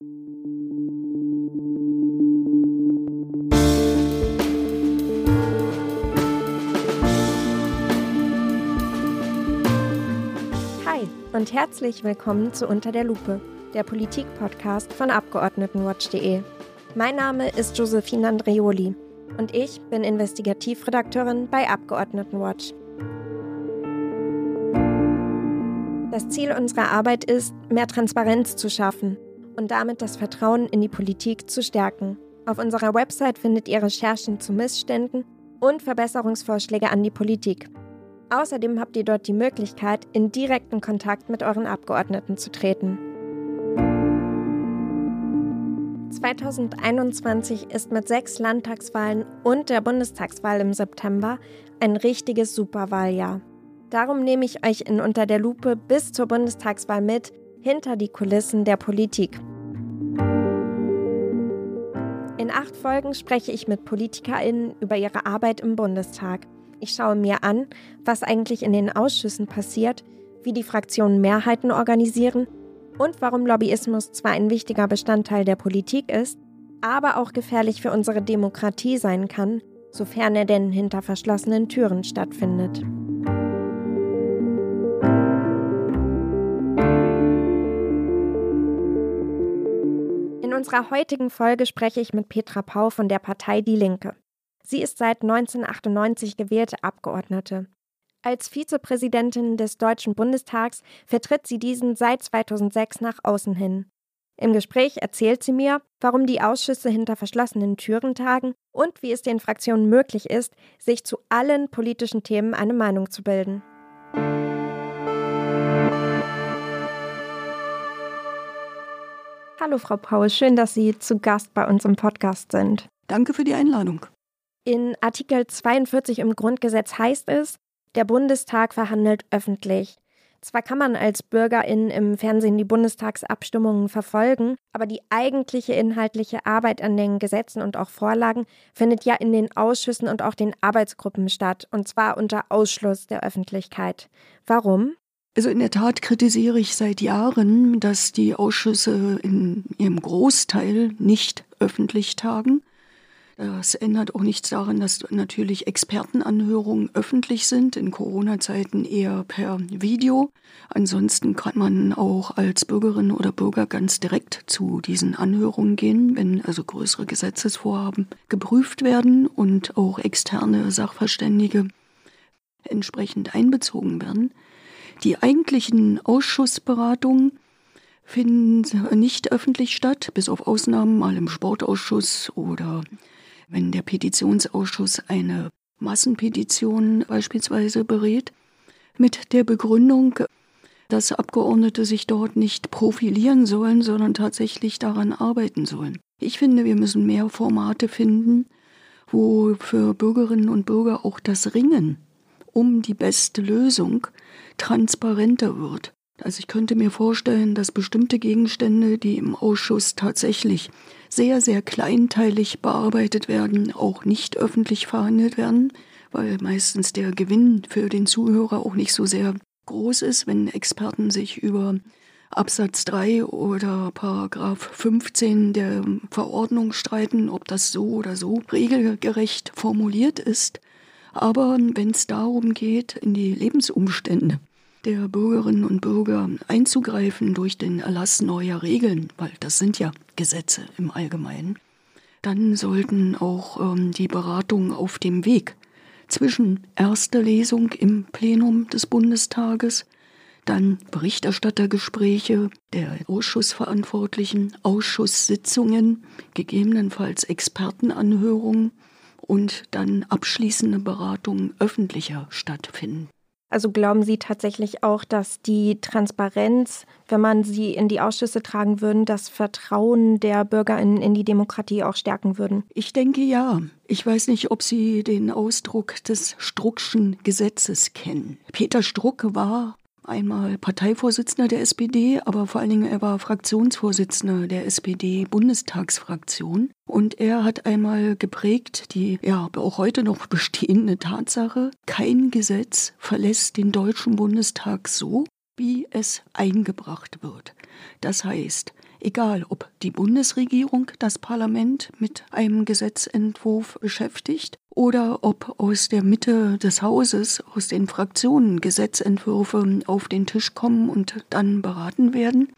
Hi und herzlich willkommen zu Unter der Lupe, der Politik-Podcast von Abgeordnetenwatch.de. Mein Name ist Josephine Andreoli und ich bin Investigativredakteurin bei Abgeordnetenwatch. Das Ziel unserer Arbeit ist, mehr Transparenz zu schaffen und damit das Vertrauen in die Politik zu stärken. Auf unserer Website findet ihr Recherchen zu Missständen und Verbesserungsvorschläge an die Politik. Außerdem habt ihr dort die Möglichkeit, in direkten Kontakt mit euren Abgeordneten zu treten. 2021 ist mit sechs Landtagswahlen und der Bundestagswahl im September ein richtiges Superwahljahr. Darum nehme ich euch in Unter der Lupe bis zur Bundestagswahl mit, hinter die Kulissen der Politik. In acht Folgen spreche ich mit PolitikerInnen über ihre Arbeit im Bundestag. Ich schaue mir an, was eigentlich in den Ausschüssen passiert, wie die Fraktionen Mehrheiten organisieren und warum Lobbyismus zwar ein wichtiger Bestandteil der Politik ist, aber auch gefährlich für unsere Demokratie sein kann, sofern er denn hinter verschlossenen Türen stattfindet. Unserer heutigen Folge spreche ich mit Petra Pau von der Partei Die Linke. Sie ist seit 1998 gewählte Abgeordnete. Als Vizepräsidentin des Deutschen Bundestags vertritt sie diesen seit 2006 nach außen hin. Im Gespräch erzählt sie mir, warum die Ausschüsse hinter verschlossenen Türen tagen und wie es den Fraktionen möglich ist, sich zu allen politischen Themen eine Meinung zu bilden. Hallo Frau Paul, schön, dass Sie zu Gast bei uns im Podcast sind. Danke für die Einladung. In Artikel 42 im Grundgesetz heißt es, der Bundestag verhandelt öffentlich. Zwar kann man als Bürgerin im Fernsehen die Bundestagsabstimmungen verfolgen, aber die eigentliche inhaltliche Arbeit an den Gesetzen und auch Vorlagen findet ja in den Ausschüssen und auch den Arbeitsgruppen statt, und zwar unter Ausschluss der Öffentlichkeit. Warum? Also in der Tat kritisiere ich seit Jahren, dass die Ausschüsse in ihrem Großteil nicht öffentlich tagen. Das ändert auch nichts daran, dass natürlich Expertenanhörungen öffentlich sind, in Corona-Zeiten eher per Video. Ansonsten kann man auch als Bürgerin oder Bürger ganz direkt zu diesen Anhörungen gehen, wenn also größere Gesetzesvorhaben geprüft werden und auch externe Sachverständige entsprechend einbezogen werden. Die eigentlichen Ausschussberatungen finden nicht öffentlich statt, bis auf Ausnahmen mal im Sportausschuss oder wenn der Petitionsausschuss eine Massenpetition beispielsweise berät, mit der Begründung, dass Abgeordnete sich dort nicht profilieren sollen, sondern tatsächlich daran arbeiten sollen. Ich finde, wir müssen mehr Formate finden, wo für Bürgerinnen und Bürger auch das Ringen um die beste Lösung transparenter wird. Also ich könnte mir vorstellen, dass bestimmte Gegenstände, die im Ausschuss tatsächlich sehr, sehr kleinteilig bearbeitet werden, auch nicht öffentlich verhandelt werden, weil meistens der Gewinn für den Zuhörer auch nicht so sehr groß ist, wenn Experten sich über Absatz 3 oder Paragraph 15 der Verordnung streiten, ob das so oder so regelgerecht formuliert ist. Aber wenn es darum geht, in die Lebensumstände der Bürgerinnen und Bürger einzugreifen durch den Erlass neuer Regeln, weil das sind ja Gesetze im Allgemeinen, dann sollten auch ähm, die Beratungen auf dem Weg zwischen erster Lesung im Plenum des Bundestages, dann Berichterstattergespräche der Ausschussverantwortlichen, Ausschusssitzungen, gegebenenfalls Expertenanhörungen und dann abschließende Beratungen öffentlicher stattfinden. Also glauben Sie tatsächlich auch, dass die Transparenz, wenn man sie in die Ausschüsse tragen würde, das Vertrauen der BürgerInnen in die Demokratie auch stärken würden? Ich denke ja. Ich weiß nicht, ob Sie den Ausdruck des Struckschen Gesetzes kennen. Peter Struck war einmal Parteivorsitzender der SPD, aber vor allen Dingen er war Fraktionsvorsitzender der SPD-Bundestagsfraktion. Und er hat einmal geprägt die ja auch heute noch bestehende Tatsache, kein Gesetz verlässt den Deutschen Bundestag so, wie es eingebracht wird. Das heißt, egal ob die Bundesregierung das Parlament mit einem Gesetzentwurf beschäftigt oder ob aus der Mitte des Hauses, aus den Fraktionen Gesetzentwürfe auf den Tisch kommen und dann beraten werden.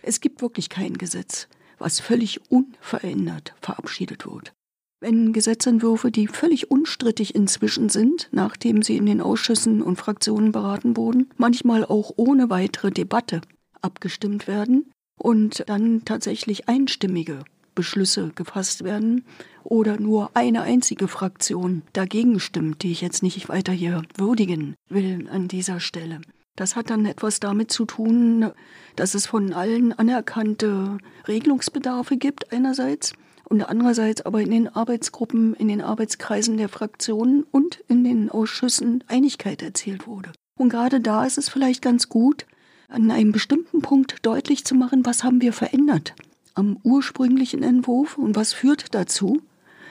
Es gibt wirklich kein Gesetz, was völlig unverändert verabschiedet wird. Wenn Gesetzentwürfe, die völlig unstrittig inzwischen sind, nachdem sie in den Ausschüssen und Fraktionen beraten wurden, manchmal auch ohne weitere Debatte abgestimmt werden und dann tatsächlich einstimmige Beschlüsse gefasst werden oder nur eine einzige Fraktion dagegen stimmt, die ich jetzt nicht weiter hier würdigen will an dieser Stelle. Das hat dann etwas damit zu tun, dass es von allen anerkannte Regelungsbedarfe gibt einerseits und andererseits aber in den Arbeitsgruppen, in den Arbeitskreisen der Fraktionen und in den Ausschüssen Einigkeit erzielt wurde. Und gerade da ist es vielleicht ganz gut, an einem bestimmten Punkt deutlich zu machen, was haben wir verändert am ursprünglichen Entwurf und was führt dazu,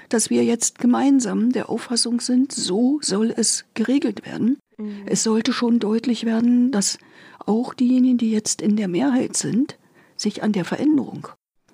dass wir jetzt gemeinsam der Auffassung sind, so soll es geregelt werden. Mhm. Es sollte schon deutlich werden, dass auch diejenigen, die jetzt in der Mehrheit sind, sich an der Veränderung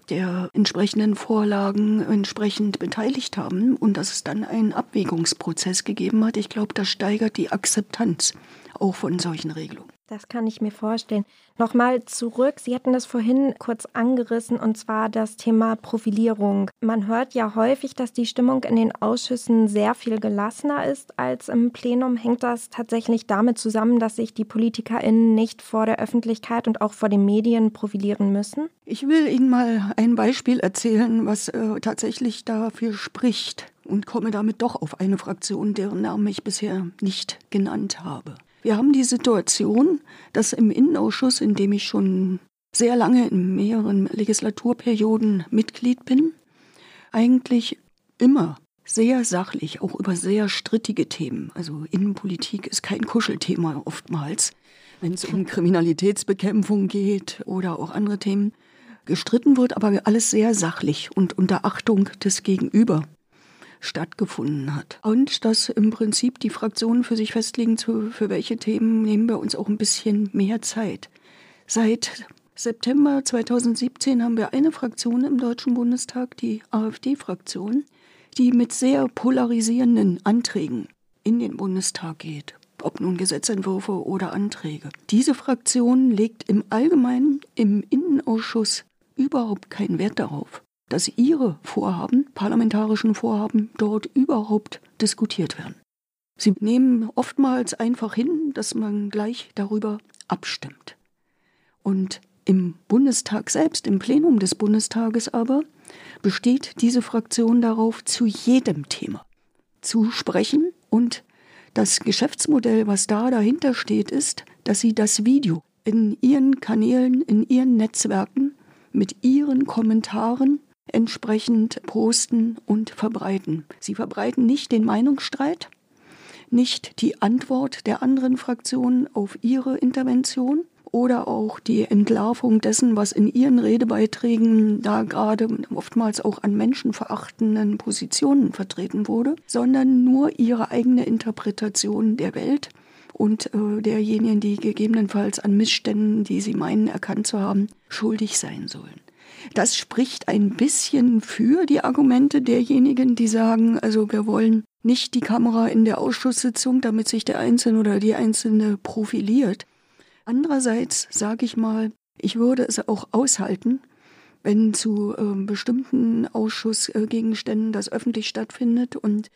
der entsprechenden Vorlagen entsprechend beteiligt haben und dass es dann einen Abwägungsprozess gegeben hat. Ich glaube, das steigert die Akzeptanz auch von solchen Regelungen. Das kann ich mir vorstellen. Nochmal zurück, Sie hatten das vorhin kurz angerissen, und zwar das Thema Profilierung. Man hört ja häufig, dass die Stimmung in den Ausschüssen sehr viel gelassener ist als im Plenum. Hängt das tatsächlich damit zusammen, dass sich die PolitikerInnen nicht vor der Öffentlichkeit und auch vor den Medien profilieren müssen? Ich will Ihnen mal ein Beispiel erzählen, was äh, tatsächlich dafür spricht und komme damit doch auf eine Fraktion, deren Namen ich bisher nicht genannt habe. Wir haben die Situation, dass im Innenausschuss, in dem ich schon sehr lange in mehreren Legislaturperioden Mitglied bin, eigentlich immer sehr sachlich, auch über sehr strittige Themen. Also Innenpolitik ist kein Kuschelthema oftmals, wenn es um Kriminalitätsbekämpfung geht oder auch andere Themen, gestritten wird, aber alles sehr sachlich und unter Achtung des Gegenüber stattgefunden hat. Und dass im Prinzip die Fraktionen für sich festlegen, für welche Themen nehmen wir uns auch ein bisschen mehr Zeit. Seit September 2017 haben wir eine Fraktion im Deutschen Bundestag, die AfD-Fraktion, die mit sehr polarisierenden Anträgen in den Bundestag geht, ob nun Gesetzentwürfe oder Anträge. Diese Fraktion legt im Allgemeinen im Innenausschuss überhaupt keinen Wert darauf, dass ihre Vorhaben, parlamentarischen Vorhaben, dort überhaupt diskutiert werden. Sie nehmen oftmals einfach hin, dass man gleich darüber abstimmt. Und im Bundestag selbst, im Plenum des Bundestages aber, besteht diese Fraktion darauf, zu jedem Thema zu sprechen. Und das Geschäftsmodell, was da dahinter steht, ist, dass sie das Video in ihren Kanälen, in ihren Netzwerken mit ihren Kommentaren entsprechend posten und verbreiten. Sie verbreiten nicht den Meinungsstreit, nicht die Antwort der anderen Fraktionen auf ihre Intervention oder auch die Entlarvung dessen, was in ihren Redebeiträgen da gerade oftmals auch an menschenverachtenden Positionen vertreten wurde, sondern nur ihre eigene Interpretation der Welt und äh, derjenigen, die gegebenenfalls an Missständen, die sie meinen erkannt zu haben, schuldig sein sollen. Das spricht ein bisschen für die Argumente derjenigen, die sagen, also wir wollen nicht die Kamera in der Ausschusssitzung, damit sich der Einzelne oder die Einzelne profiliert. Andererseits sage ich mal, ich würde es auch aushalten, wenn zu äh, bestimmten Ausschussgegenständen das öffentlich stattfindet und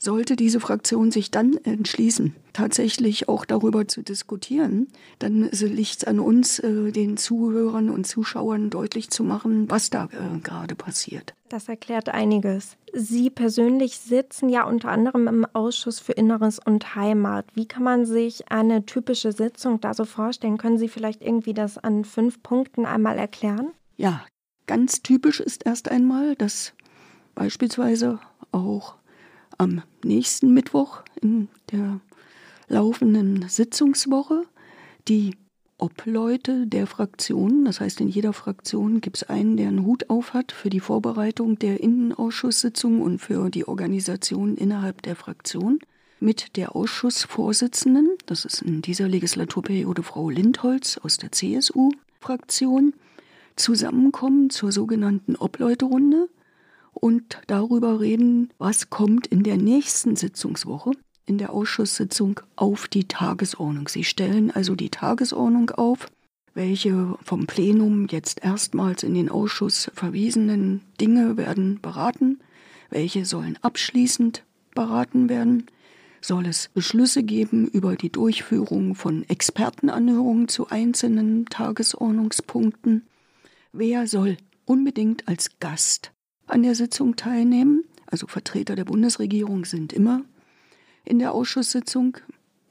sollte diese Fraktion sich dann entschließen, tatsächlich auch darüber zu diskutieren, dann liegt es an uns, äh, den Zuhörern und Zuschauern deutlich zu machen, was da äh, gerade passiert. Das erklärt einiges. Sie persönlich sitzen ja unter anderem im Ausschuss für Inneres und Heimat. Wie kann man sich eine typische Sitzung da so vorstellen? Können Sie vielleicht irgendwie das an fünf Punkten einmal erklären? Ja, ganz typisch ist erst einmal, dass beispielsweise auch am nächsten Mittwoch in der laufenden Sitzungswoche. Die Obleute der Fraktionen, das heißt in jeder Fraktion gibt es einen, der einen Hut auf hat für die Vorbereitung der Innenausschusssitzung und für die Organisation innerhalb der Fraktion, mit der Ausschussvorsitzenden, das ist in dieser Legislaturperiode Frau Lindholz aus der CSU-Fraktion, zusammenkommen zur sogenannten Obleuterunde und darüber reden, was kommt in der nächsten Sitzungswoche in der Ausschusssitzung auf die Tagesordnung. Sie stellen also die Tagesordnung auf, welche vom Plenum jetzt erstmals in den Ausschuss verwiesenen Dinge werden beraten, welche sollen abschließend beraten werden, soll es Beschlüsse geben über die Durchführung von Expertenanhörungen zu einzelnen Tagesordnungspunkten, wer soll unbedingt als Gast an der Sitzung teilnehmen, also Vertreter der Bundesregierung sind immer in der Ausschusssitzung,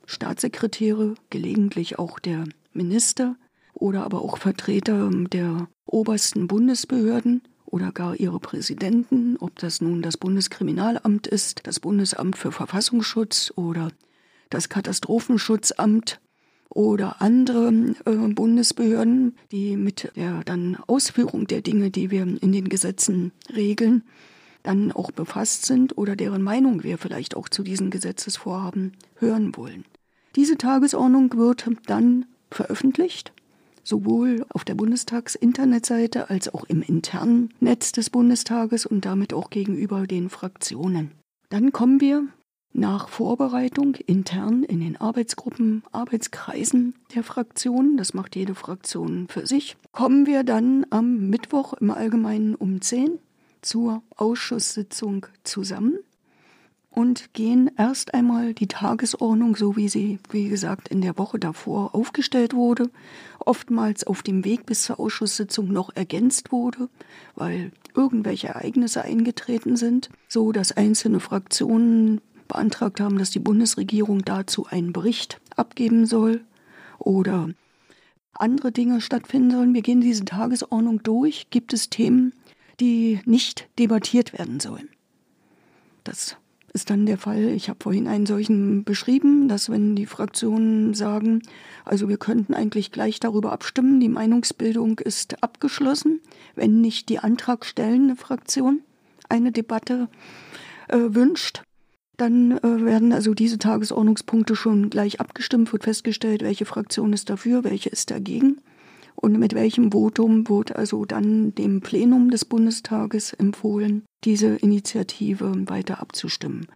Staatssekretäre, gelegentlich auch der Minister oder aber auch Vertreter der obersten Bundesbehörden oder gar ihre Präsidenten, ob das nun das Bundeskriminalamt ist, das Bundesamt für Verfassungsschutz oder das Katastrophenschutzamt oder andere äh, Bundesbehörden, die mit der dann Ausführung der Dinge, die wir in den Gesetzen regeln, dann auch befasst sind oder deren Meinung wir vielleicht auch zu diesen Gesetzesvorhaben hören wollen. Diese Tagesordnung wird dann veröffentlicht, sowohl auf der Bundestags-Internetseite als auch im internen Netz des Bundestages und damit auch gegenüber den Fraktionen. Dann kommen wir nach Vorbereitung intern in den Arbeitsgruppen, Arbeitskreisen der Fraktionen, das macht jede Fraktion für sich, kommen wir dann am Mittwoch im Allgemeinen um 10 zur Ausschusssitzung zusammen und gehen erst einmal die Tagesordnung, so wie sie, wie gesagt, in der Woche davor aufgestellt wurde, oftmals auf dem Weg bis zur Ausschusssitzung noch ergänzt wurde, weil irgendwelche Ereignisse eingetreten sind, so dass einzelne Fraktionen beantragt haben, dass die Bundesregierung dazu einen Bericht abgeben soll oder andere Dinge stattfinden sollen. Wir gehen diese Tagesordnung durch. Gibt es Themen, die nicht debattiert werden sollen. Das ist dann der Fall. Ich habe vorhin einen solchen beschrieben, dass wenn die Fraktionen sagen, also wir könnten eigentlich gleich darüber abstimmen, die Meinungsbildung ist abgeschlossen, wenn nicht die antragstellende Fraktion eine Debatte äh, wünscht, dann äh, werden also diese Tagesordnungspunkte schon gleich abgestimmt, wird festgestellt, welche Fraktion ist dafür, welche ist dagegen und mit welchem Votum wurde also dann dem Plenum des Bundestages empfohlen, diese Initiative weiter abzustimmen.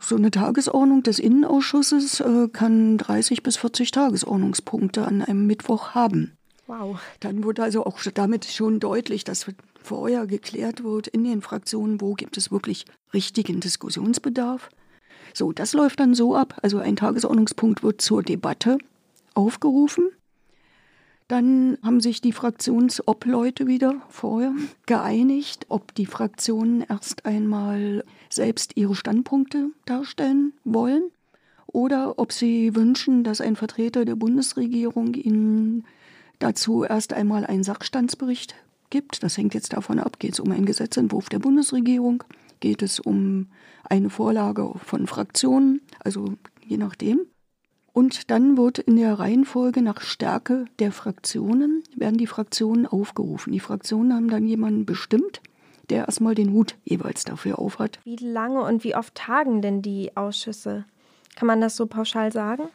So eine Tagesordnung des Innenausschusses äh, kann 30 bis 40 Tagesordnungspunkte an einem Mittwoch haben. Wow. Dann wurde also auch damit schon deutlich, dass vorher geklärt wird in den Fraktionen, wo gibt es wirklich richtigen Diskussionsbedarf. So, das läuft dann so ab. Also ein Tagesordnungspunkt wird zur Debatte aufgerufen. Dann haben sich die Fraktionsobleute wieder vorher geeinigt, ob die Fraktionen erst einmal selbst ihre Standpunkte darstellen wollen oder ob sie wünschen, dass ein Vertreter der Bundesregierung ihnen dazu erst einmal einen Sachstandsbericht gibt. Das hängt jetzt davon ab, geht es um einen Gesetzentwurf der Bundesregierung, geht es um eine Vorlage von Fraktionen, also je nachdem. Und dann wird in der Reihenfolge nach Stärke der Fraktionen, werden die Fraktionen aufgerufen. Die Fraktionen haben dann jemanden bestimmt, der erstmal den Hut jeweils dafür aufhat. Wie lange und wie oft tagen denn die Ausschüsse? Kann man das so pauschal sagen?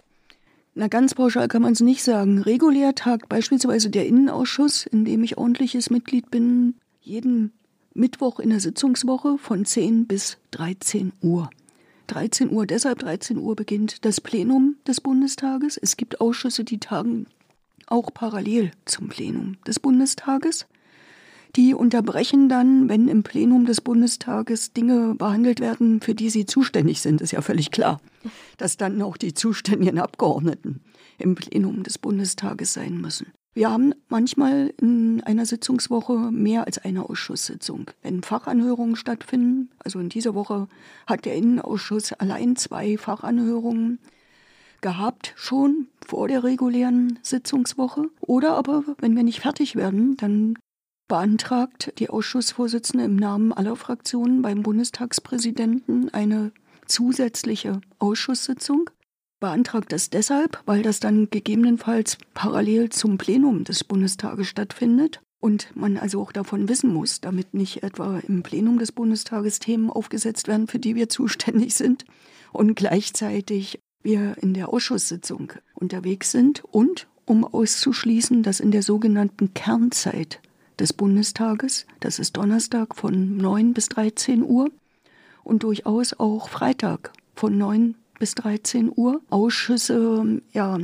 Na, ganz pauschal kann man es nicht sagen. Regulär tagt beispielsweise der Innenausschuss, in dem ich ordentliches Mitglied bin, jeden Mittwoch in der Sitzungswoche von 10 bis 13 Uhr. 13 Uhr, deshalb 13 Uhr beginnt das Plenum des Bundestages. Es gibt Ausschüsse, die tagen auch parallel zum Plenum des Bundestages. Die unterbrechen dann, wenn im Plenum des Bundestages Dinge behandelt werden, für die sie zuständig sind, ist ja völlig klar, dass dann auch die zuständigen Abgeordneten im Plenum des Bundestages sein müssen. Wir haben manchmal in einer Sitzungswoche mehr als eine Ausschusssitzung. Wenn Fachanhörungen stattfinden, also in dieser Woche hat der Innenausschuss allein zwei Fachanhörungen gehabt, schon vor der regulären Sitzungswoche. Oder aber, wenn wir nicht fertig werden, dann beantragt die Ausschussvorsitzende im Namen aller Fraktionen beim Bundestagspräsidenten eine zusätzliche Ausschusssitzung beantragt das deshalb, weil das dann gegebenenfalls parallel zum Plenum des Bundestages stattfindet und man also auch davon wissen muss, damit nicht etwa im Plenum des Bundestages Themen aufgesetzt werden, für die wir zuständig sind und gleichzeitig wir in der Ausschusssitzung unterwegs sind und um auszuschließen, dass in der sogenannten Kernzeit des Bundestages. Das ist Donnerstag von 9 bis 13 Uhr und durchaus auch Freitag von 9 bis 13 Uhr. Ausschüsse, ja,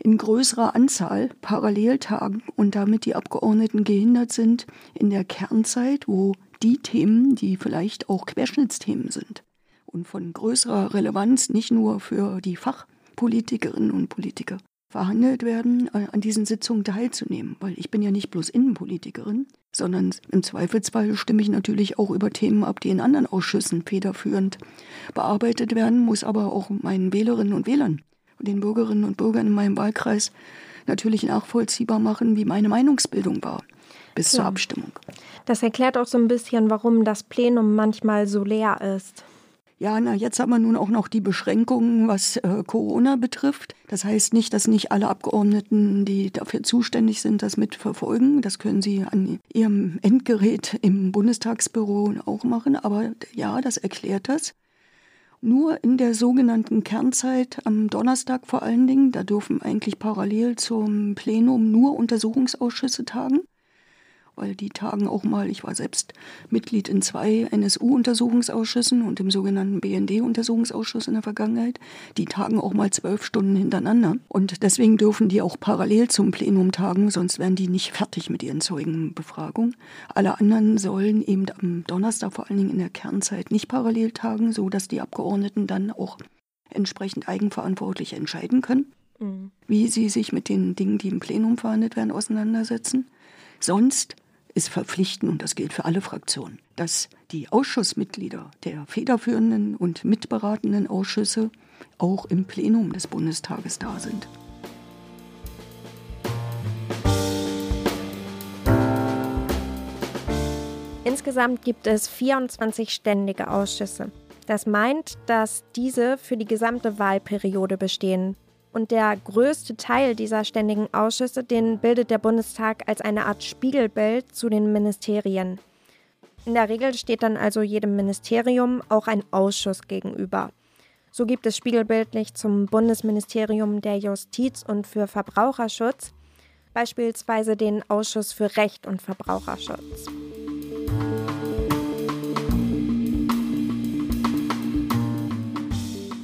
in größerer Anzahl parallel tagen und damit die Abgeordneten gehindert sind, in der Kernzeit, wo die Themen, die vielleicht auch Querschnittsthemen sind und von größerer Relevanz nicht nur für die Fachpolitikerinnen und Politiker verhandelt werden, äh, an diesen Sitzungen teilzunehmen, weil ich bin ja nicht bloß Innenpolitikerin, sondern im Zweifelsfall stimme ich natürlich auch über Themen ab, die in anderen Ausschüssen federführend bearbeitet werden, muss aber auch meinen Wählerinnen und Wählern und den Bürgerinnen und Bürgern in meinem Wahlkreis natürlich nachvollziehbar machen, wie meine Meinungsbildung war bis ja. zur Abstimmung. Das erklärt auch so ein bisschen, warum das Plenum manchmal so leer ist. Ja, na, jetzt haben wir nun auch noch die Beschränkungen, was äh, Corona betrifft. Das heißt nicht, dass nicht alle Abgeordneten, die dafür zuständig sind, das mitverfolgen. Das können sie an ihrem Endgerät im Bundestagsbüro auch machen. Aber ja, das erklärt das. Nur in der sogenannten Kernzeit am Donnerstag vor allen Dingen, da dürfen eigentlich parallel zum Plenum nur Untersuchungsausschüsse tagen weil die tagen auch mal, ich war selbst Mitglied in zwei NSU-Untersuchungsausschüssen und im sogenannten BND-Untersuchungsausschuss in der Vergangenheit. Die tagen auch mal zwölf Stunden hintereinander. Und deswegen dürfen die auch parallel zum Plenum tagen, sonst wären die nicht fertig mit ihren Zeugenbefragungen. Alle anderen sollen eben am Donnerstag vor allen Dingen in der Kernzeit nicht parallel tagen, so dass die Abgeordneten dann auch entsprechend eigenverantwortlich entscheiden können, mhm. wie sie sich mit den Dingen, die im Plenum verhandelt werden, auseinandersetzen. Sonst ist verpflichtend, und das gilt für alle Fraktionen, dass die Ausschussmitglieder der federführenden und mitberatenden Ausschüsse auch im Plenum des Bundestages da sind. Insgesamt gibt es 24 ständige Ausschüsse. Das meint, dass diese für die gesamte Wahlperiode bestehen. Und der größte Teil dieser ständigen Ausschüsse, den bildet der Bundestag als eine Art Spiegelbild zu den Ministerien. In der Regel steht dann also jedem Ministerium auch ein Ausschuss gegenüber. So gibt es spiegelbildlich zum Bundesministerium der Justiz und für Verbraucherschutz beispielsweise den Ausschuss für Recht und Verbraucherschutz.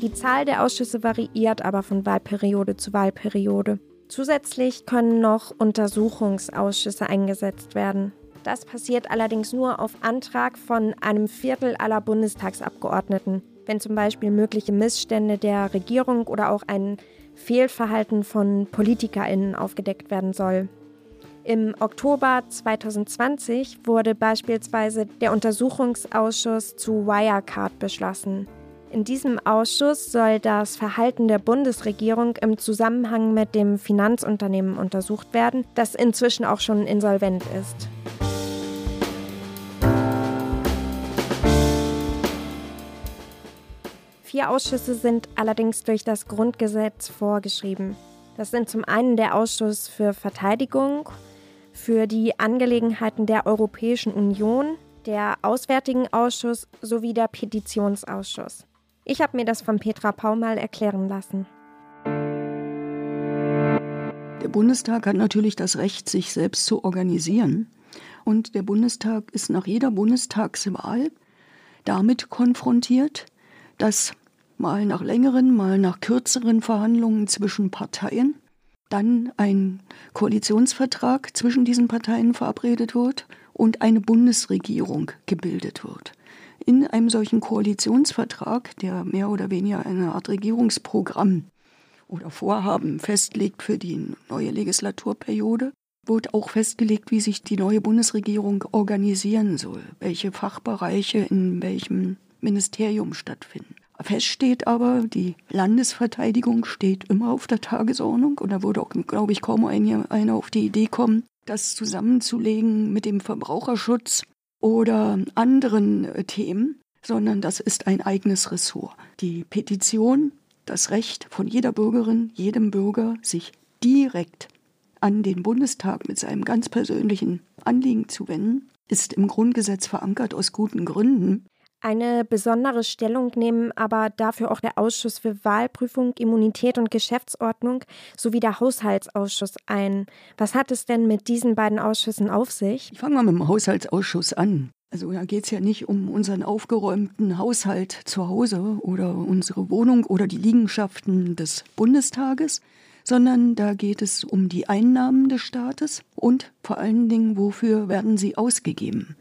Die Zahl der Ausschüsse variiert aber von Wahlperiode zu Wahlperiode. Zusätzlich können noch Untersuchungsausschüsse eingesetzt werden. Das passiert allerdings nur auf Antrag von einem Viertel aller Bundestagsabgeordneten, wenn zum Beispiel mögliche Missstände der Regierung oder auch ein Fehlverhalten von Politikerinnen aufgedeckt werden soll. Im Oktober 2020 wurde beispielsweise der Untersuchungsausschuss zu Wirecard beschlossen. In diesem Ausschuss soll das Verhalten der Bundesregierung im Zusammenhang mit dem Finanzunternehmen untersucht werden, das inzwischen auch schon insolvent ist. Vier Ausschüsse sind allerdings durch das Grundgesetz vorgeschrieben. Das sind zum einen der Ausschuss für Verteidigung, für die Angelegenheiten der Europäischen Union, der Auswärtigen Ausschuss sowie der Petitionsausschuss. Ich habe mir das von Petra Pau mal erklären lassen. Der Bundestag hat natürlich das Recht, sich selbst zu organisieren. Und der Bundestag ist nach jeder Bundestagswahl damit konfrontiert, dass mal nach längeren, mal nach kürzeren Verhandlungen zwischen Parteien dann ein Koalitionsvertrag zwischen diesen Parteien verabredet wird und eine Bundesregierung gebildet wird in einem solchen Koalitionsvertrag, der mehr oder weniger eine Art Regierungsprogramm oder Vorhaben festlegt für die neue Legislaturperiode, wird auch festgelegt, wie sich die neue Bundesregierung organisieren soll, welche Fachbereiche in welchem Ministerium stattfinden. Fest steht aber, die Landesverteidigung steht immer auf der Tagesordnung und da würde auch, glaube ich, kaum einer auf die Idee kommen, das zusammenzulegen mit dem Verbraucherschutz oder anderen äh, Themen, sondern das ist ein eigenes Ressort. Die Petition, das Recht von jeder Bürgerin, jedem Bürger, sich direkt an den Bundestag mit seinem ganz persönlichen Anliegen zu wenden, ist im Grundgesetz verankert aus guten Gründen. Eine besondere Stellung nehmen aber dafür auch der Ausschuss für Wahlprüfung, Immunität und Geschäftsordnung sowie der Haushaltsausschuss ein. Was hat es denn mit diesen beiden Ausschüssen auf sich? Ich fange mal mit dem Haushaltsausschuss an. Also da geht es ja nicht um unseren aufgeräumten Haushalt zu Hause oder unsere Wohnung oder die Liegenschaften des Bundestages, sondern da geht es um die Einnahmen des Staates und vor allen Dingen, wofür werden sie ausgegeben?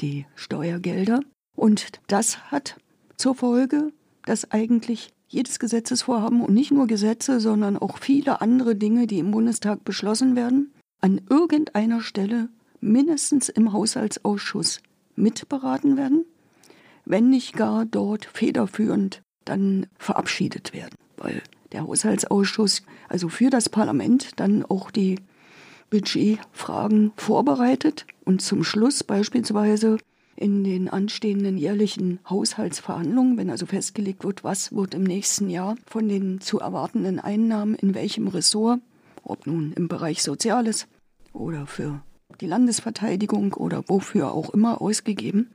Die Steuergelder. Und das hat zur Folge, dass eigentlich jedes Gesetzesvorhaben und nicht nur Gesetze, sondern auch viele andere Dinge, die im Bundestag beschlossen werden, an irgendeiner Stelle mindestens im Haushaltsausschuss mitberaten werden, wenn nicht gar dort federführend dann verabschiedet werden, weil der Haushaltsausschuss also für das Parlament dann auch die Budgetfragen vorbereitet und zum Schluss beispielsweise in den anstehenden jährlichen Haushaltsverhandlungen, wenn also festgelegt wird, was wird im nächsten Jahr von den zu erwartenden Einnahmen in welchem Ressort, ob nun im Bereich Soziales oder für die Landesverteidigung oder wofür auch immer ausgegeben.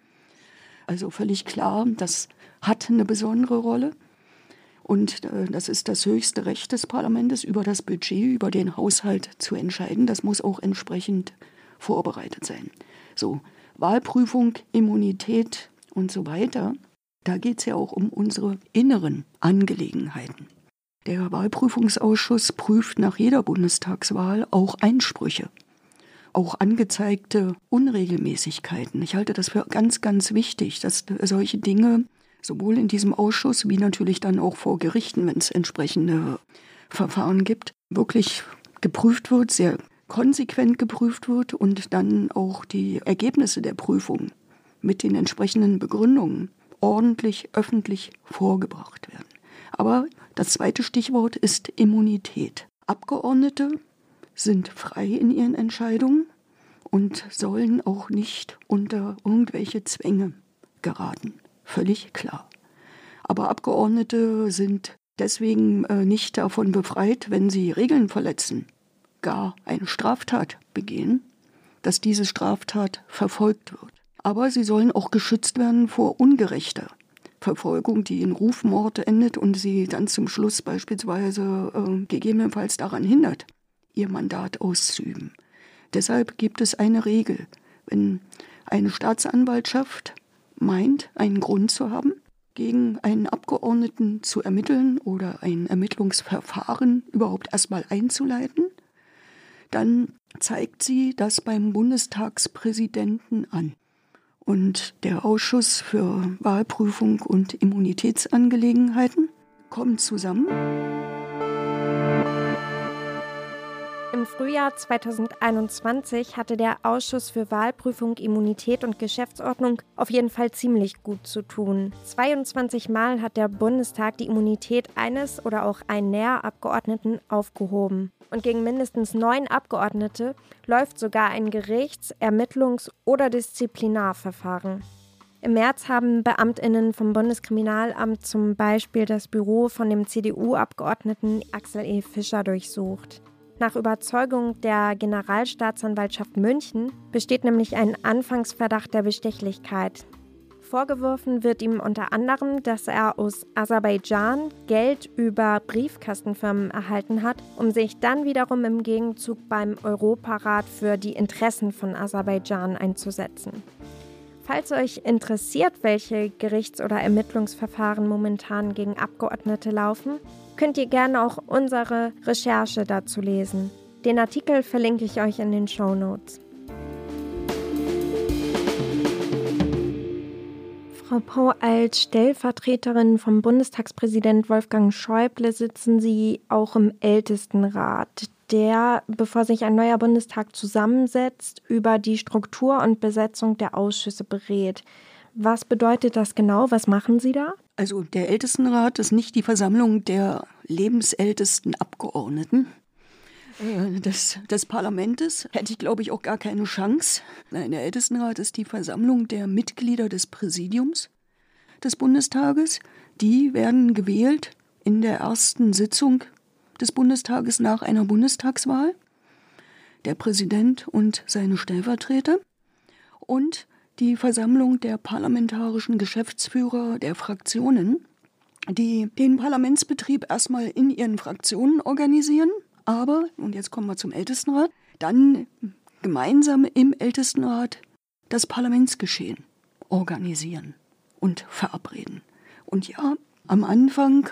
Also völlig klar, das hat eine besondere Rolle. Und äh, das ist das höchste Recht des Parlaments, über das Budget, über den Haushalt zu entscheiden. Das muss auch entsprechend vorbereitet sein. So, Wahlprüfung, Immunität und so weiter, da geht es ja auch um unsere inneren Angelegenheiten. Der Wahlprüfungsausschuss prüft nach jeder Bundestagswahl auch Einsprüche, auch angezeigte Unregelmäßigkeiten. Ich halte das für ganz, ganz wichtig, dass solche Dinge sowohl in diesem Ausschuss wie natürlich dann auch vor Gerichten, wenn es entsprechende Verfahren gibt, wirklich geprüft wird, sehr konsequent geprüft wird und dann auch die Ergebnisse der Prüfung mit den entsprechenden Begründungen ordentlich öffentlich vorgebracht werden. Aber das zweite Stichwort ist Immunität. Abgeordnete sind frei in ihren Entscheidungen und sollen auch nicht unter irgendwelche Zwänge geraten. Völlig klar. Aber Abgeordnete sind deswegen äh, nicht davon befreit, wenn sie Regeln verletzen, gar eine Straftat begehen, dass diese Straftat verfolgt wird. Aber sie sollen auch geschützt werden vor ungerechter Verfolgung, die in Rufmord endet und sie dann zum Schluss beispielsweise äh, gegebenenfalls daran hindert, ihr Mandat auszuüben. Deshalb gibt es eine Regel. Wenn eine Staatsanwaltschaft meint, einen Grund zu haben, gegen einen Abgeordneten zu ermitteln oder ein Ermittlungsverfahren überhaupt erstmal einzuleiten, dann zeigt sie das beim Bundestagspräsidenten an. Und der Ausschuss für Wahlprüfung und Immunitätsangelegenheiten kommt zusammen. Im Frühjahr 2021 hatte der Ausschuss für Wahlprüfung, Immunität und Geschäftsordnung auf jeden Fall ziemlich gut zu tun. 22 Mal hat der Bundestag die Immunität eines oder auch einen Näherabgeordneten aufgehoben. Und gegen mindestens neun Abgeordnete läuft sogar ein Gerichts-, Ermittlungs- oder Disziplinarverfahren. Im März haben Beamtinnen vom Bundeskriminalamt zum Beispiel das Büro von dem CDU-Abgeordneten Axel E. Fischer durchsucht. Nach Überzeugung der Generalstaatsanwaltschaft München besteht nämlich ein Anfangsverdacht der Bestechlichkeit. Vorgeworfen wird ihm unter anderem, dass er aus Aserbaidschan Geld über Briefkastenfirmen erhalten hat, um sich dann wiederum im Gegenzug beim Europarat für die Interessen von Aserbaidschan einzusetzen. Falls euch interessiert, welche Gerichts- oder Ermittlungsverfahren momentan gegen Abgeordnete laufen, könnt ihr gerne auch unsere Recherche dazu lesen. Den Artikel verlinke ich euch in den Show Notes. Frau Pau, als Stellvertreterin vom Bundestagspräsident Wolfgang Schäuble sitzen Sie auch im Ältestenrat, der, bevor sich ein neuer Bundestag zusammensetzt, über die Struktur und Besetzung der Ausschüsse berät. Was bedeutet das genau? Was machen Sie da? Also der Ältestenrat ist nicht die Versammlung der lebensältesten Abgeordneten äh, des, des Parlaments. Hätte ich, glaube ich, auch gar keine Chance. Nein, der Ältestenrat ist die Versammlung der Mitglieder des Präsidiums des Bundestages. Die werden gewählt in der ersten Sitzung des Bundestages nach einer Bundestagswahl. Der Präsident und seine Stellvertreter. Und die Versammlung der parlamentarischen Geschäftsführer der Fraktionen, die den Parlamentsbetrieb erstmal in ihren Fraktionen organisieren, aber, und jetzt kommen wir zum Ältestenrat, dann gemeinsam im Ältestenrat das Parlamentsgeschehen organisieren und verabreden. Und ja, am Anfang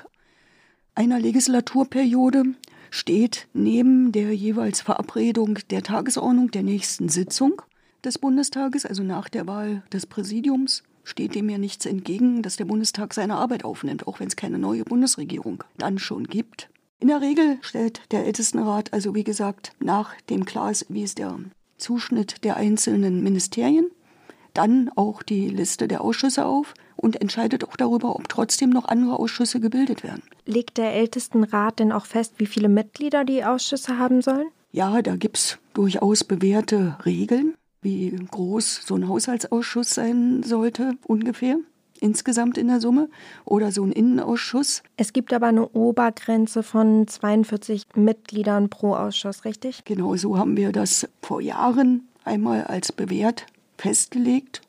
einer Legislaturperiode steht neben der jeweils Verabredung der Tagesordnung der nächsten Sitzung des Bundestages, also nach der Wahl des Präsidiums, steht dem ja nichts entgegen, dass der Bundestag seine Arbeit aufnimmt, auch wenn es keine neue Bundesregierung dann schon gibt. In der Regel stellt der Ältestenrat also, wie gesagt, nach dem klar ist, wie ist der Zuschnitt der einzelnen Ministerien, dann auch die Liste der Ausschüsse auf und entscheidet auch darüber, ob trotzdem noch andere Ausschüsse gebildet werden. Legt der Ältestenrat denn auch fest, wie viele Mitglieder die Ausschüsse haben sollen? Ja, da gibt es durchaus bewährte Regeln wie groß so ein Haushaltsausschuss sein sollte, ungefähr insgesamt in der Summe oder so ein Innenausschuss. Es gibt aber eine Obergrenze von 42 Mitgliedern pro Ausschuss, richtig? Genau, so haben wir das vor Jahren einmal als bewährt festgelegt.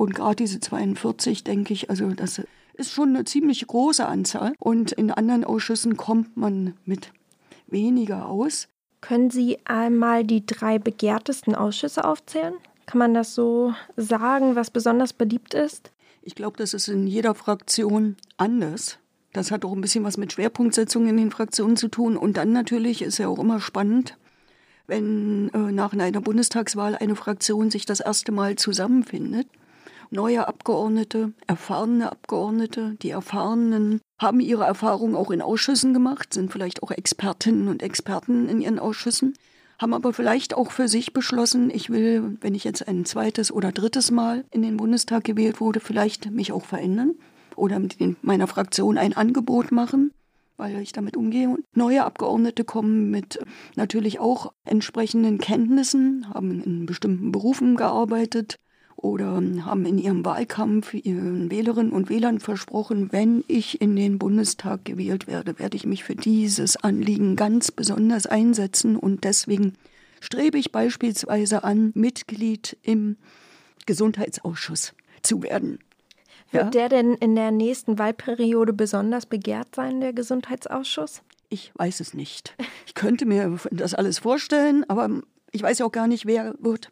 Und gerade diese 42, denke ich, also das ist schon eine ziemlich große Anzahl. Und in anderen Ausschüssen kommt man mit weniger aus. Können Sie einmal die drei begehrtesten Ausschüsse aufzählen? Kann man das so sagen, was besonders beliebt ist? Ich glaube, das ist in jeder Fraktion anders. Das hat auch ein bisschen was mit Schwerpunktsetzung in den Fraktionen zu tun. Und dann natürlich ist ja auch immer spannend, wenn äh, nach einer Bundestagswahl eine Fraktion sich das erste Mal zusammenfindet neue Abgeordnete, erfahrene Abgeordnete. Die Erfahrenen haben ihre Erfahrungen auch in Ausschüssen gemacht, sind vielleicht auch Expertinnen und Experten in ihren Ausschüssen, haben aber vielleicht auch für sich beschlossen, ich will, wenn ich jetzt ein zweites oder drittes Mal in den Bundestag gewählt wurde, vielleicht mich auch verändern oder mit meiner Fraktion ein Angebot machen weil ich damit umgehe. Und neue Abgeordnete kommen mit natürlich auch entsprechenden Kenntnissen, haben in bestimmten Berufen gearbeitet, oder haben in ihrem Wahlkampf ihren Wählerinnen und Wählern versprochen, wenn ich in den Bundestag gewählt werde, werde ich mich für dieses Anliegen ganz besonders einsetzen und deswegen strebe ich beispielsweise an, Mitglied im Gesundheitsausschuss zu werden. Wird ja? der denn in der nächsten Wahlperiode besonders begehrt sein, der Gesundheitsausschuss? Ich weiß es nicht. Ich könnte mir das alles vorstellen, aber ich weiß auch gar nicht, wer wird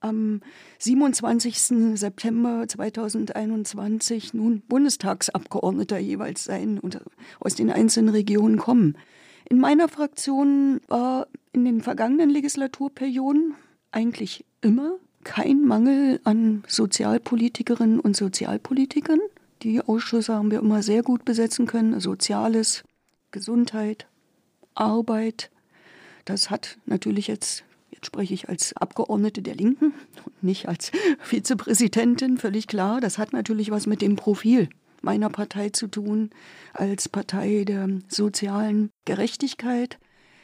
am 27. September 2021 nun Bundestagsabgeordneter jeweils sein und aus den einzelnen Regionen kommen. In meiner Fraktion war in den vergangenen Legislaturperioden eigentlich immer kein Mangel an Sozialpolitikerinnen und Sozialpolitikern. Die Ausschüsse haben wir immer sehr gut besetzen können. Soziales, Gesundheit, Arbeit. Das hat natürlich jetzt Jetzt spreche ich als Abgeordnete der Linken und nicht als Vizepräsidentin, völlig klar. Das hat natürlich was mit dem Profil meiner Partei zu tun, als Partei der sozialen Gerechtigkeit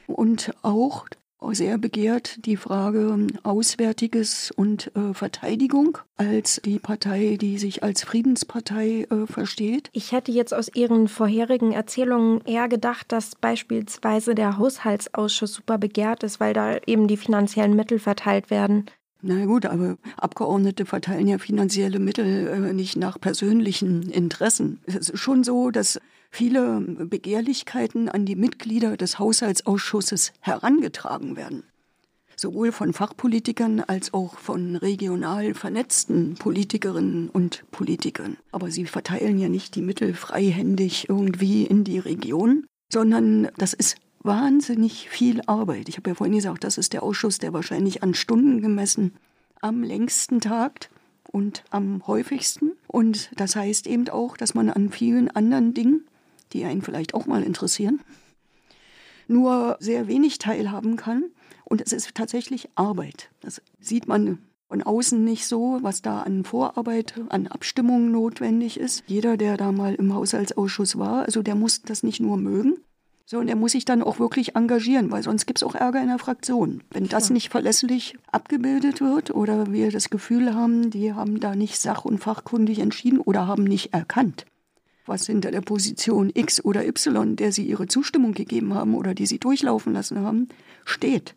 und auch sehr begehrt die Frage Auswärtiges und äh, Verteidigung als die Partei, die sich als Friedenspartei äh, versteht. Ich hätte jetzt aus Ihren vorherigen Erzählungen eher gedacht, dass beispielsweise der Haushaltsausschuss super begehrt ist, weil da eben die finanziellen Mittel verteilt werden. Na gut, aber Abgeordnete verteilen ja finanzielle Mittel äh, nicht nach persönlichen Interessen. Es ist schon so, dass viele Begehrlichkeiten an die Mitglieder des Haushaltsausschusses herangetragen werden. Sowohl von Fachpolitikern als auch von regional vernetzten Politikerinnen und Politikern. Aber sie verteilen ja nicht die Mittel freihändig irgendwie in die Region, sondern das ist wahnsinnig viel Arbeit. Ich habe ja vorhin gesagt, das ist der Ausschuss, der wahrscheinlich an Stunden gemessen am längsten tagt und am häufigsten. Und das heißt eben auch, dass man an vielen anderen Dingen die einen vielleicht auch mal interessieren, nur sehr wenig teilhaben kann. Und es ist tatsächlich Arbeit. Das sieht man von außen nicht so, was da an Vorarbeit, an Abstimmungen notwendig ist. Jeder, der da mal im Haushaltsausschuss war, also der muss das nicht nur mögen, sondern der muss sich dann auch wirklich engagieren, weil sonst gibt es auch Ärger in der Fraktion. Wenn das nicht verlässlich abgebildet wird oder wir das Gefühl haben, die haben da nicht sach- und fachkundig entschieden oder haben nicht erkannt, was hinter der Position X oder Y, der sie ihre Zustimmung gegeben haben oder die sie durchlaufen lassen haben, steht,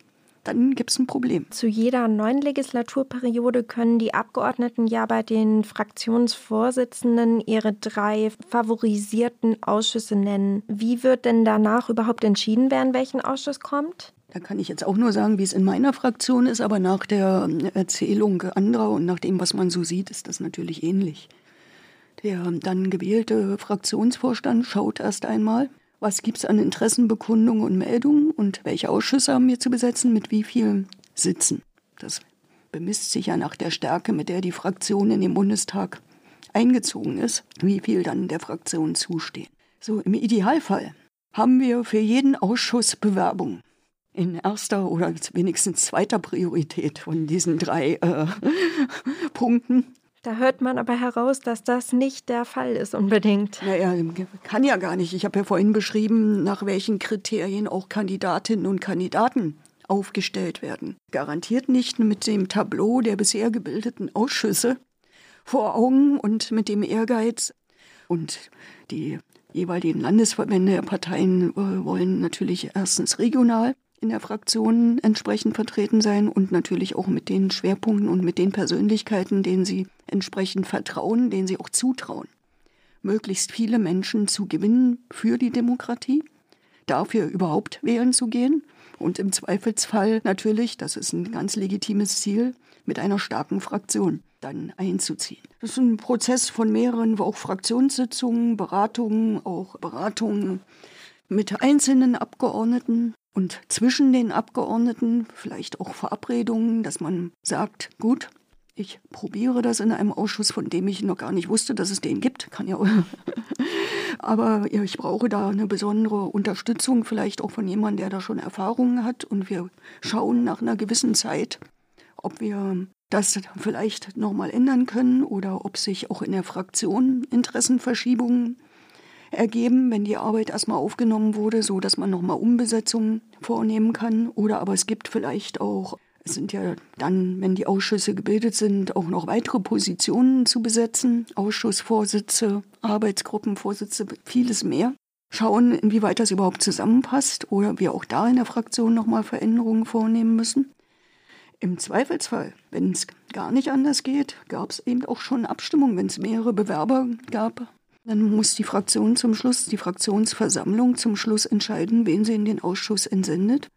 dann gibt es ein Problem. Zu jeder neuen Legislaturperiode können die Abgeordneten ja bei den Fraktionsvorsitzenden ihre drei favorisierten Ausschüsse nennen. Wie wird denn danach überhaupt entschieden, wer in welchen Ausschuss kommt? Da kann ich jetzt auch nur sagen, wie es in meiner Fraktion ist, aber nach der Erzählung anderer und nach dem, was man so sieht, ist das natürlich ähnlich. Der dann gewählte Fraktionsvorstand schaut erst einmal, was gibt es an Interessenbekundungen und Meldungen und welche Ausschüsse haben wir zu besetzen, mit wie vielen Sitzen. Das bemisst sich ja nach der Stärke, mit der die Fraktion in den Bundestag eingezogen ist, wie viel dann der Fraktion zustehen. So, im Idealfall haben wir für jeden Ausschuss Bewerbungen in erster oder wenigstens zweiter Priorität von diesen drei äh, Punkten. Da hört man aber heraus, dass das nicht der Fall ist unbedingt. Naja, kann ja gar nicht. Ich habe ja vorhin beschrieben, nach welchen Kriterien auch Kandidatinnen und Kandidaten aufgestellt werden. Garantiert nicht mit dem Tableau der bisher gebildeten Ausschüsse vor Augen und mit dem Ehrgeiz. Und die jeweiligen Landesverbände der Parteien äh, wollen natürlich erstens regional in der Fraktion entsprechend vertreten sein und natürlich auch mit den Schwerpunkten und mit den Persönlichkeiten, denen sie entsprechend vertrauen, denen sie auch zutrauen. Möglichst viele Menschen zu gewinnen für die Demokratie, dafür überhaupt wählen zu gehen und im Zweifelsfall natürlich, das ist ein ganz legitimes Ziel, mit einer starken Fraktion dann einzuziehen. Das ist ein Prozess von mehreren, auch Fraktionssitzungen, Beratungen, auch Beratungen mit einzelnen Abgeordneten und zwischen den Abgeordneten vielleicht auch Verabredungen, dass man sagt, gut, ich probiere das in einem Ausschuss, von dem ich noch gar nicht wusste, dass es den gibt. Kann ja. Aber ich brauche da eine besondere Unterstützung, vielleicht auch von jemandem, der da schon Erfahrungen hat. Und wir schauen nach einer gewissen Zeit, ob wir das vielleicht nochmal ändern können oder ob sich auch in der Fraktion Interessenverschiebungen ergeben, wenn die Arbeit erstmal aufgenommen wurde, so dass man nochmal Umbesetzungen vornehmen kann. Oder aber es gibt vielleicht auch, es sind ja dann, wenn die Ausschüsse gebildet sind, auch noch weitere Positionen zu besetzen. Ausschussvorsitze, Arbeitsgruppenvorsitze, vieles mehr. Schauen, inwieweit das überhaupt zusammenpasst oder wir auch da in der Fraktion nochmal Veränderungen vornehmen müssen. Im Zweifelsfall, wenn es gar nicht anders geht, gab es eben auch schon Abstimmungen, wenn es mehrere Bewerber gab, dann muss die Fraktion zum Schluss, die Fraktionsversammlung zum Schluss entscheiden, wen sie in den Ausschuss entsendet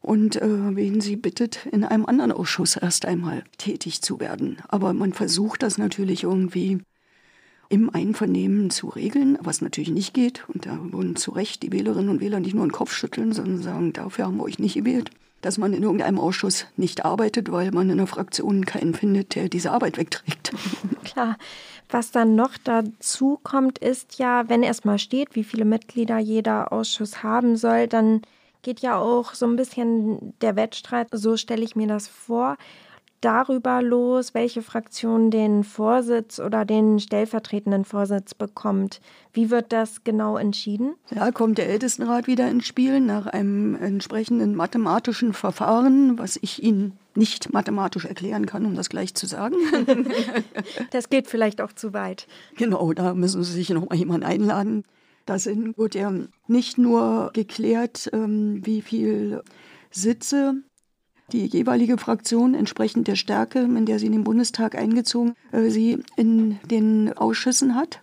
und äh, wen sie bittet, in einem anderen Ausschuss erst einmal tätig zu werden. Aber man versucht das natürlich irgendwie im Einvernehmen zu regeln, was natürlich nicht geht. Und da wurden zu Recht die Wählerinnen und Wähler nicht nur den Kopf schütteln, sondern sagen, dafür haben wir euch nicht gewählt dass man in irgendeinem Ausschuss nicht arbeitet, weil man in der Fraktion keinen findet, der diese Arbeit wegträgt. Klar. Was dann noch dazu kommt, ist ja, wenn erstmal steht, wie viele Mitglieder jeder Ausschuss haben soll, dann geht ja auch so ein bisschen der Wettstreit, so stelle ich mir das vor, darüber los, welche Fraktion den Vorsitz oder den stellvertretenden Vorsitz bekommt. Wie wird das genau entschieden? Ja, kommt der Ältestenrat wieder ins Spiel nach einem entsprechenden mathematischen Verfahren, was ich Ihnen nicht mathematisch erklären kann, um das gleich zu sagen. das geht vielleicht auch zu weit. Genau, da müssen Sie sich noch mal jemanden einladen. Da wird ja nicht nur geklärt, ähm, wie viel Sitze die jeweilige Fraktion entsprechend der Stärke, in der sie in den Bundestag eingezogen, äh, sie in den Ausschüssen hat,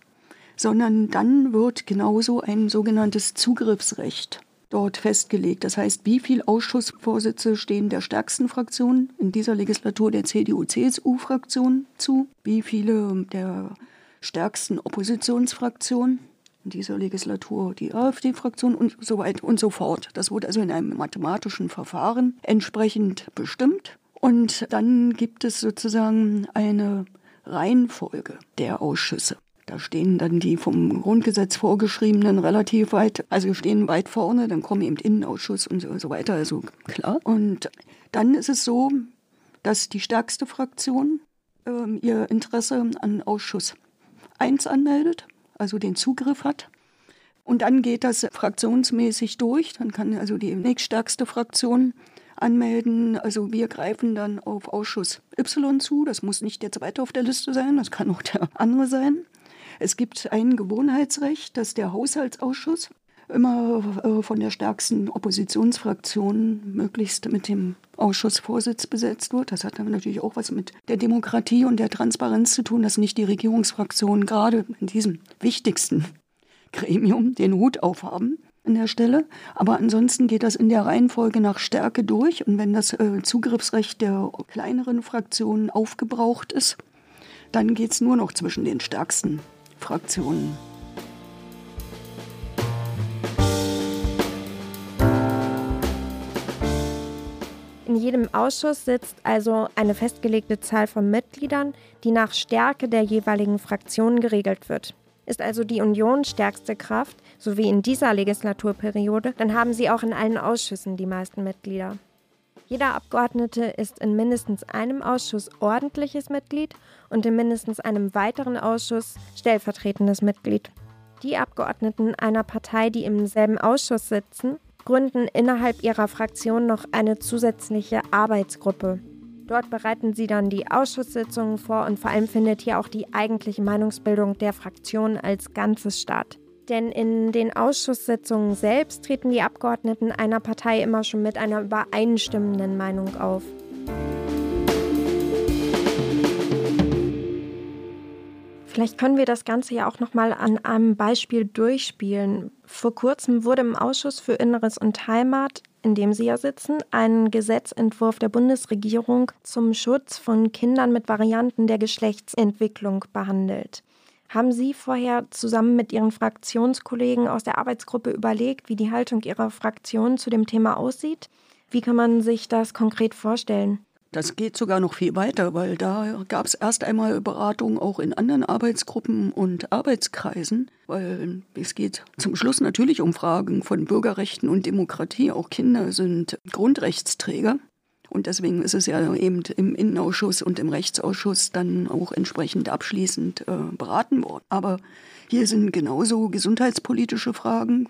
sondern dann wird genauso ein sogenanntes Zugriffsrecht dort festgelegt. Das heißt, wie viele Ausschussvorsitze stehen der stärksten Fraktion, in dieser Legislatur der CDU-CSU-Fraktion zu, wie viele der stärksten Oppositionsfraktionen in dieser Legislatur die AfD-Fraktion und so weiter und so fort. Das wurde also in einem mathematischen Verfahren entsprechend bestimmt. Und dann gibt es sozusagen eine Reihenfolge der Ausschüsse. Da stehen dann die vom Grundgesetz vorgeschriebenen relativ weit, also stehen weit vorne, dann kommen eben Innenausschuss und so, weiter, also klar. Und dann ist es so, dass die stärkste Fraktion äh, ihr Interesse an Ausschuss 1 anmeldet also den Zugriff hat. Und dann geht das fraktionsmäßig durch. Dann kann also die nächststärkste Fraktion anmelden. Also wir greifen dann auf Ausschuss Y zu. Das muss nicht der zweite auf der Liste sein, das kann auch der andere sein. Es gibt ein Gewohnheitsrecht, das der Haushaltsausschuss immer äh, von der stärksten Oppositionsfraktion möglichst mit dem Ausschussvorsitz besetzt wird. Das hat dann natürlich auch was mit der Demokratie und der Transparenz zu tun, dass nicht die Regierungsfraktionen gerade in diesem wichtigsten Gremium den Hut aufhaben an der Stelle. Aber ansonsten geht das in der Reihenfolge nach Stärke durch. Und wenn das äh, Zugriffsrecht der kleineren Fraktionen aufgebraucht ist, dann geht es nur noch zwischen den stärksten Fraktionen. In jedem Ausschuss sitzt also eine festgelegte Zahl von Mitgliedern, die nach Stärke der jeweiligen Fraktionen geregelt wird. Ist also die Union stärkste Kraft, so wie in dieser Legislaturperiode, dann haben sie auch in allen Ausschüssen die meisten Mitglieder. Jeder Abgeordnete ist in mindestens einem Ausschuss ordentliches Mitglied und in mindestens einem weiteren Ausschuss stellvertretendes Mitglied. Die Abgeordneten einer Partei, die im selben Ausschuss sitzen, gründen innerhalb ihrer Fraktion noch eine zusätzliche Arbeitsgruppe. Dort bereiten sie dann die Ausschusssitzungen vor und vor allem findet hier auch die eigentliche Meinungsbildung der Fraktion als Ganzes statt. Denn in den Ausschusssitzungen selbst treten die Abgeordneten einer Partei immer schon mit einer übereinstimmenden Meinung auf. Vielleicht können wir das Ganze ja auch noch mal an einem Beispiel durchspielen. Vor kurzem wurde im Ausschuss für Inneres und Heimat, in dem Sie ja sitzen, ein Gesetzentwurf der Bundesregierung zum Schutz von Kindern mit Varianten der Geschlechtsentwicklung behandelt. Haben Sie vorher zusammen mit Ihren Fraktionskollegen aus der Arbeitsgruppe überlegt, wie die Haltung Ihrer Fraktion zu dem Thema aussieht? Wie kann man sich das konkret vorstellen? Das geht sogar noch viel weiter, weil da gab es erst einmal Beratungen auch in anderen Arbeitsgruppen und Arbeitskreisen, weil es geht zum Schluss natürlich um Fragen von Bürgerrechten und Demokratie. Auch Kinder sind Grundrechtsträger. Und deswegen ist es ja eben im Innenausschuss und im Rechtsausschuss dann auch entsprechend abschließend äh, beraten worden. Aber hier sind genauso gesundheitspolitische Fragen,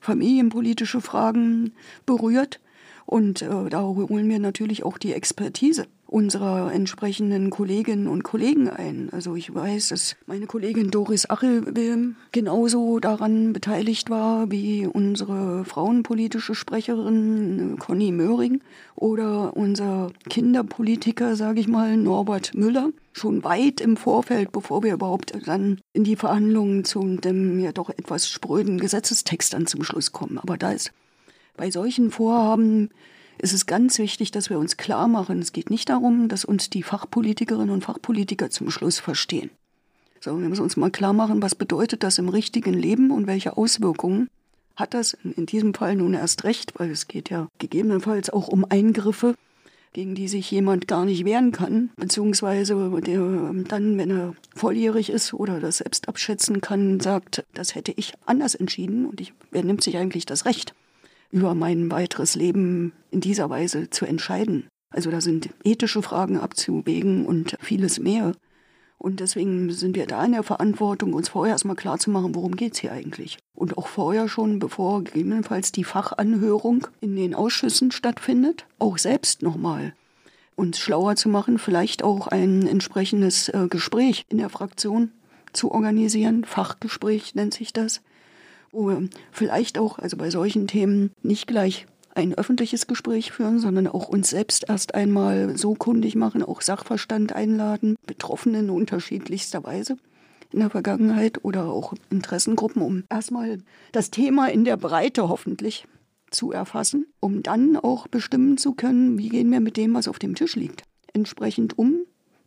familienpolitische Fragen berührt. Und äh, da holen wir natürlich auch die Expertise unserer entsprechenden Kolleginnen und Kollegen ein. Also ich weiß, dass meine Kollegin Doris Achelwilm genauso daran beteiligt war wie unsere frauenpolitische Sprecherin Conny Möhring oder unser Kinderpolitiker, sage ich mal, Norbert Müller. Schon weit im Vorfeld, bevor wir überhaupt dann in die Verhandlungen zu dem ja doch etwas spröden Gesetzestext dann zum Schluss kommen. Aber da ist bei solchen Vorhaben ist es ganz wichtig, dass wir uns klar machen, es geht nicht darum, dass uns die Fachpolitikerinnen und Fachpolitiker zum Schluss verstehen. Sondern wir müssen uns mal klar machen, was bedeutet das im richtigen Leben und welche Auswirkungen hat das in diesem Fall nun erst recht, weil es geht ja gegebenenfalls auch um Eingriffe, gegen die sich jemand gar nicht wehren kann, beziehungsweise der dann, wenn er volljährig ist oder das selbst abschätzen kann, sagt, das hätte ich anders entschieden und ich, wer nimmt sich eigentlich das Recht? Über mein weiteres Leben in dieser Weise zu entscheiden. Also da sind ethische Fragen abzuwägen und vieles mehr. Und deswegen sind wir da in der Verantwortung, uns vorher erstmal klar zu machen, worum geht es hier eigentlich. Und auch vorher schon, bevor gegebenenfalls die Fachanhörung in den Ausschüssen stattfindet, auch selbst nochmal uns schlauer zu machen, vielleicht auch ein entsprechendes äh, Gespräch in der Fraktion zu organisieren. Fachgespräch nennt sich das wo wir vielleicht auch, also bei solchen Themen, nicht gleich ein öffentliches Gespräch führen, sondern auch uns selbst erst einmal so kundig machen, auch Sachverstand einladen, Betroffenen unterschiedlichster Weise in der Vergangenheit oder auch Interessengruppen, um erstmal das Thema in der Breite hoffentlich zu erfassen, um dann auch bestimmen zu können, wie gehen wir mit dem, was auf dem Tisch liegt, entsprechend um.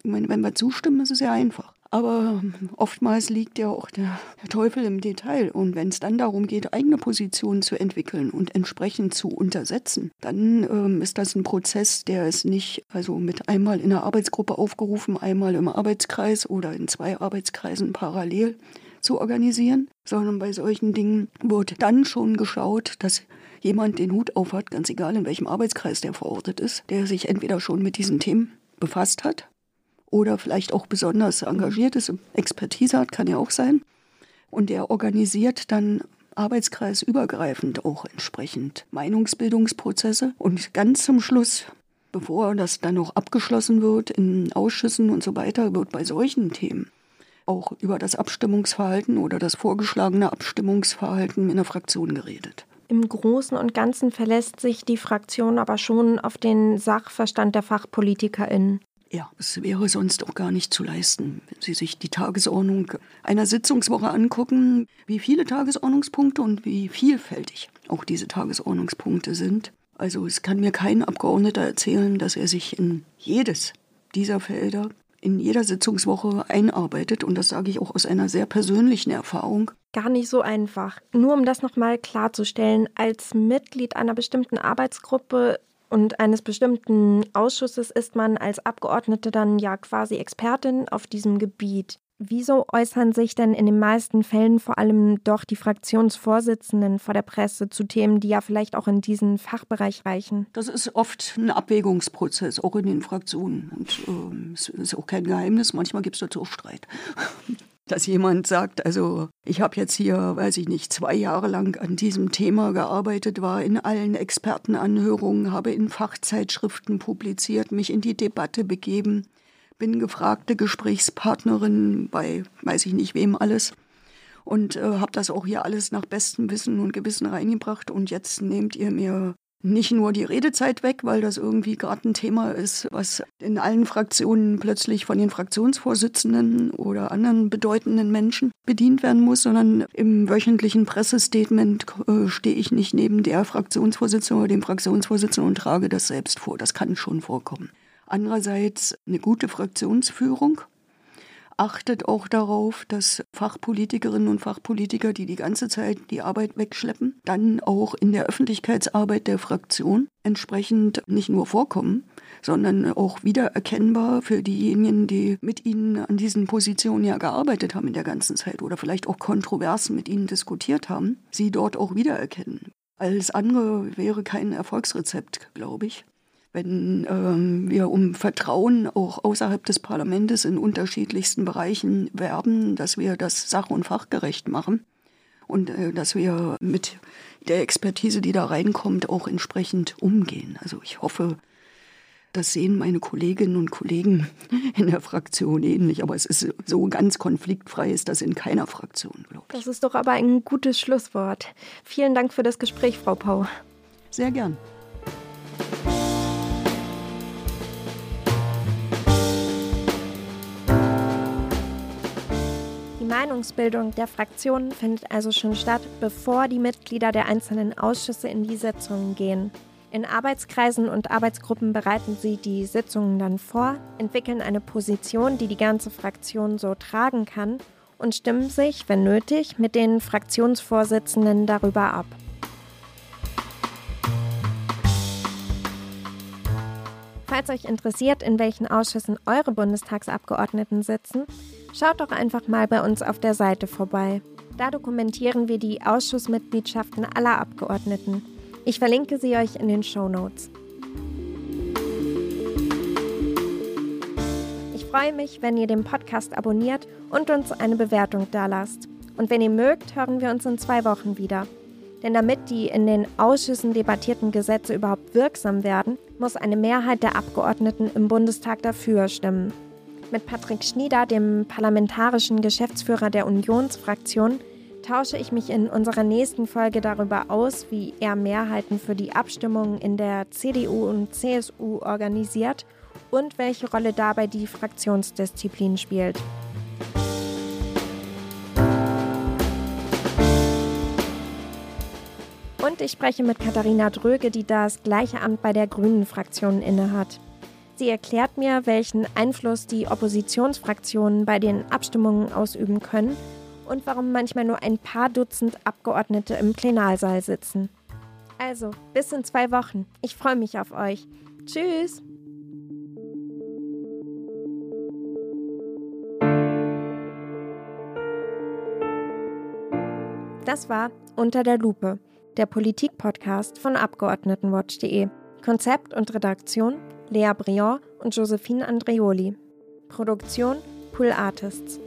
Ich meine, wenn wir zustimmen, ist es ja einfach. Aber oftmals liegt ja auch der, Teufel im Detail. Und wenn es dann darum geht, eigene Positionen zu entwickeln und entsprechend zu untersetzen, dann ähm, ist das ein Prozess, der ist nicht also mit einmal in der Arbeitsgruppe aufgerufen, einmal im Arbeitskreis oder in zwei Arbeitskreisen parallel zu organisieren, sondern bei solchen Dingen wird dann schon geschaut, dass jemand den Hut aufhat, ganz egal in welchem Arbeitskreis der verortet ist, der sich entweder schon mit diesen Themen befasst hat oder vielleicht auch besonders engagiert ist, Expertise hat, kann ja auch sein. Und der organisiert dann arbeitskreisübergreifend auch entsprechend Meinungsbildungsprozesse. Und ganz zum Schluss, bevor das dann noch abgeschlossen wird in Ausschüssen und so weiter, wird bei solchen Themen auch über das Abstimmungsverhalten oder das vorgeschlagene Abstimmungsverhalten in der Fraktion geredet. Im Großen und Ganzen verlässt sich die Fraktion aber schon auf den Sachverstand der FachpolitikerInnen. Ja, es wäre sonst auch gar nicht zu leisten, wenn Sie sich die Tagesordnung einer Sitzungswoche angucken, wie viele Tagesordnungspunkte und wie vielfältig auch diese Tagesordnungspunkte sind. Also es kann mir kein Abgeordneter erzählen, dass er sich in jedes dieser Felder in jeder Sitzungswoche einarbeitet. Und das sage ich auch aus einer sehr persönlichen Erfahrung. Gar nicht so einfach. Nur um das nochmal klarzustellen, als Mitglied einer bestimmten Arbeitsgruppe und eines bestimmten Ausschusses ist man als Abgeordnete dann ja quasi Expertin auf diesem Gebiet. Wieso äußern sich denn in den meisten Fällen vor allem doch die Fraktionsvorsitzenden vor der Presse zu Themen, die ja vielleicht auch in diesen Fachbereich reichen? Das ist oft ein Abwägungsprozess, auch in den Fraktionen. Und ähm, es ist auch kein Geheimnis, manchmal gibt es dazu auch Streit. Dass jemand sagt, also ich habe jetzt hier, weiß ich nicht, zwei Jahre lang an diesem Thema gearbeitet, war in allen Expertenanhörungen, habe in Fachzeitschriften publiziert, mich in die Debatte begeben bin gefragte Gesprächspartnerin bei weiß ich nicht wem alles und äh, habe das auch hier alles nach bestem Wissen und Gewissen reingebracht und jetzt nehmt ihr mir nicht nur die Redezeit weg, weil das irgendwie gerade ein Thema ist, was in allen Fraktionen plötzlich von den Fraktionsvorsitzenden oder anderen bedeutenden Menschen bedient werden muss, sondern im wöchentlichen Pressestatement äh, stehe ich nicht neben der Fraktionsvorsitzenden oder dem Fraktionsvorsitzenden und trage das selbst vor. Das kann schon vorkommen. Andererseits eine gute Fraktionsführung achtet auch darauf, dass Fachpolitikerinnen und Fachpolitiker, die die ganze Zeit die Arbeit wegschleppen, dann auch in der Öffentlichkeitsarbeit der Fraktion entsprechend nicht nur vorkommen, sondern auch wiedererkennbar für diejenigen, die mit ihnen an diesen Positionen ja gearbeitet haben in der ganzen Zeit oder vielleicht auch kontrovers mit ihnen diskutiert haben, sie dort auch wiedererkennen. Alles andere wäre kein Erfolgsrezept, glaube ich wenn ähm, wir um Vertrauen auch außerhalb des Parlaments in unterschiedlichsten Bereichen werben, dass wir das sach- und fachgerecht machen und äh, dass wir mit der Expertise, die da reinkommt, auch entsprechend umgehen. Also ich hoffe, das sehen meine Kolleginnen und Kollegen in der Fraktion ähnlich, aber es ist so ganz konfliktfrei ist das in keiner Fraktion, glaube ich. Das ist doch aber ein gutes Schlusswort. Vielen Dank für das Gespräch, Frau Pau. Sehr gern. Meinungsbildung der Fraktionen findet also schon statt, bevor die Mitglieder der einzelnen Ausschüsse in die Sitzungen gehen. In Arbeitskreisen und Arbeitsgruppen bereiten sie die Sitzungen dann vor, entwickeln eine Position, die die ganze Fraktion so tragen kann und stimmen sich, wenn nötig, mit den Fraktionsvorsitzenden darüber ab. Falls euch interessiert, in welchen Ausschüssen eure Bundestagsabgeordneten sitzen, Schaut doch einfach mal bei uns auf der Seite vorbei. Da dokumentieren wir die Ausschussmitgliedschaften aller Abgeordneten. Ich verlinke sie euch in den Show Notes. Ich freue mich, wenn ihr den Podcast abonniert und uns eine Bewertung dalasst. Und wenn ihr mögt, hören wir uns in zwei Wochen wieder. Denn damit die in den Ausschüssen debattierten Gesetze überhaupt wirksam werden, muss eine Mehrheit der Abgeordneten im Bundestag dafür stimmen. Mit Patrick Schnieder, dem parlamentarischen Geschäftsführer der Unionsfraktion, tausche ich mich in unserer nächsten Folge darüber aus, wie er Mehrheiten für die Abstimmungen in der CDU und CSU organisiert und welche Rolle dabei die Fraktionsdisziplin spielt. Und ich spreche mit Katharina Dröge, die das gleiche Amt bei der Grünen Fraktion innehat. Sie erklärt mir, welchen Einfluss die Oppositionsfraktionen bei den Abstimmungen ausüben können und warum manchmal nur ein paar Dutzend Abgeordnete im Plenarsaal sitzen. Also, bis in zwei Wochen. Ich freue mich auf euch. Tschüss! Das war Unter der Lupe, der Politik-Podcast von Abgeordnetenwatch.de. Konzept und Redaktion Lea Briand und Josephine Andreoli. Produktion Pool Artists.